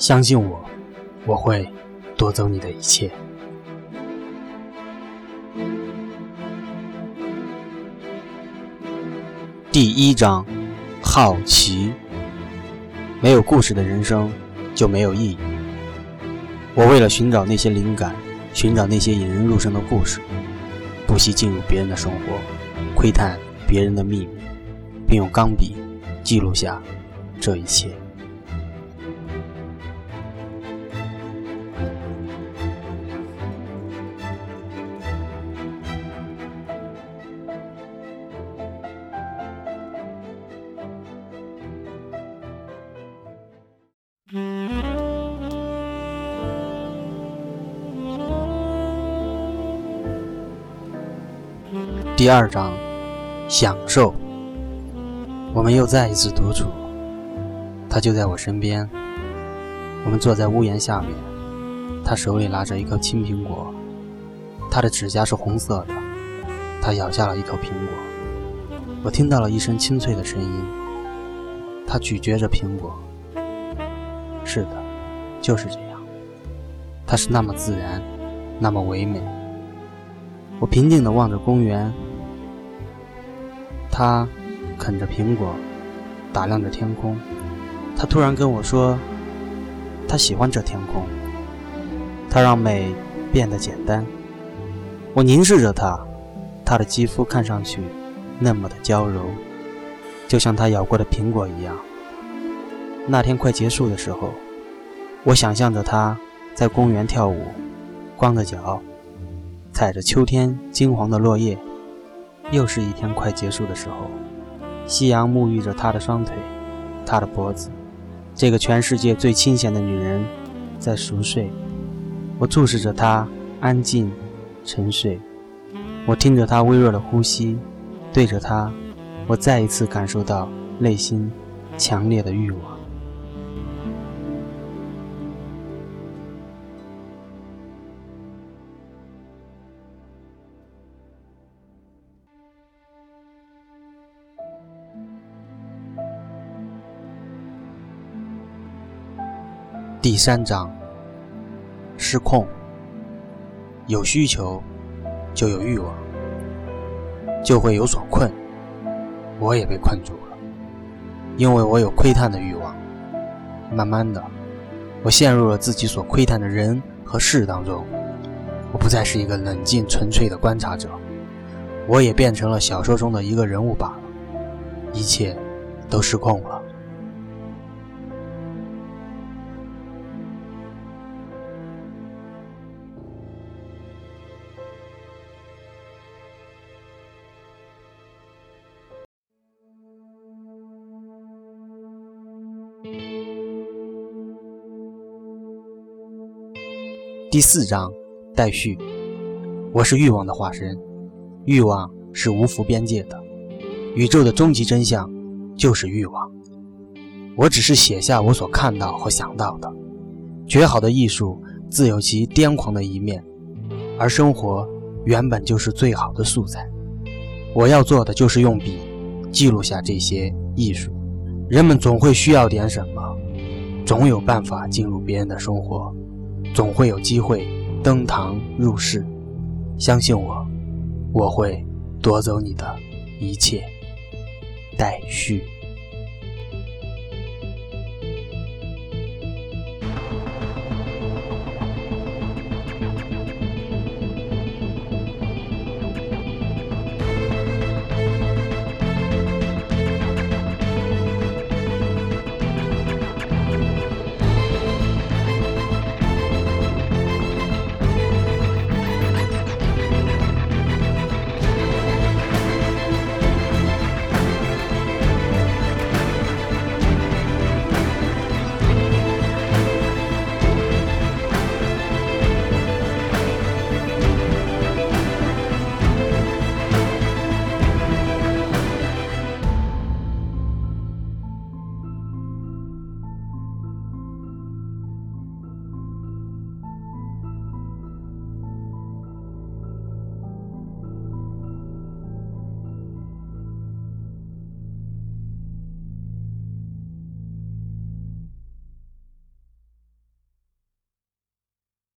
相信我，我会夺走你的一切。第一章，好奇。没有故事的人生就没有意义。我为了寻找那些灵感，寻找那些引人入胜的故事，不惜进入别人的生活，窥探别人的秘密，并用钢笔记录下这一切。第二章，享受。我们又再一次独处，他就在我身边。我们坐在屋檐下面，他手里拿着一颗青苹果，他的指甲是红色的。他咬下了一口苹果，我听到了一声清脆的声音。他咀嚼着苹果。是的，就是这样。他是那么自然，那么唯美。我平静地望着公园。他啃着苹果，打量着天空。他突然跟我说：“他喜欢这天空，他让美变得简单。”我凝视着他，他的肌肤看上去那么的娇柔，就像他咬过的苹果一样。那天快结束的时候，我想象着他在公园跳舞，光着脚，踩着秋天金黄的落叶。又是一天快结束的时候，夕阳沐浴着她的双腿，她的脖子。这个全世界最清闲的女人在熟睡。我注视着她，安静沉睡。我听着她微弱的呼吸，对着她，我再一次感受到内心强烈的欲望。第三章，失控。有需求，就有欲望，就会有所困。我也被困住了，因为我有窥探的欲望。慢慢的，我陷入了自己所窥探的人和事当中。我不再是一个冷静纯粹的观察者，我也变成了小说中的一个人物罢了。一切都失控了。第四章待续。我是欲望的化身，欲望是无幅边界的，宇宙的终极真相就是欲望。我只是写下我所看到和想到的。绝好的艺术自有其癫狂的一面，而生活原本就是最好的素材。我要做的就是用笔记录下这些艺术。人们总会需要点什么，总有办法进入别人的生活。总会有机会登堂入室，相信我，我会夺走你的一切。待续。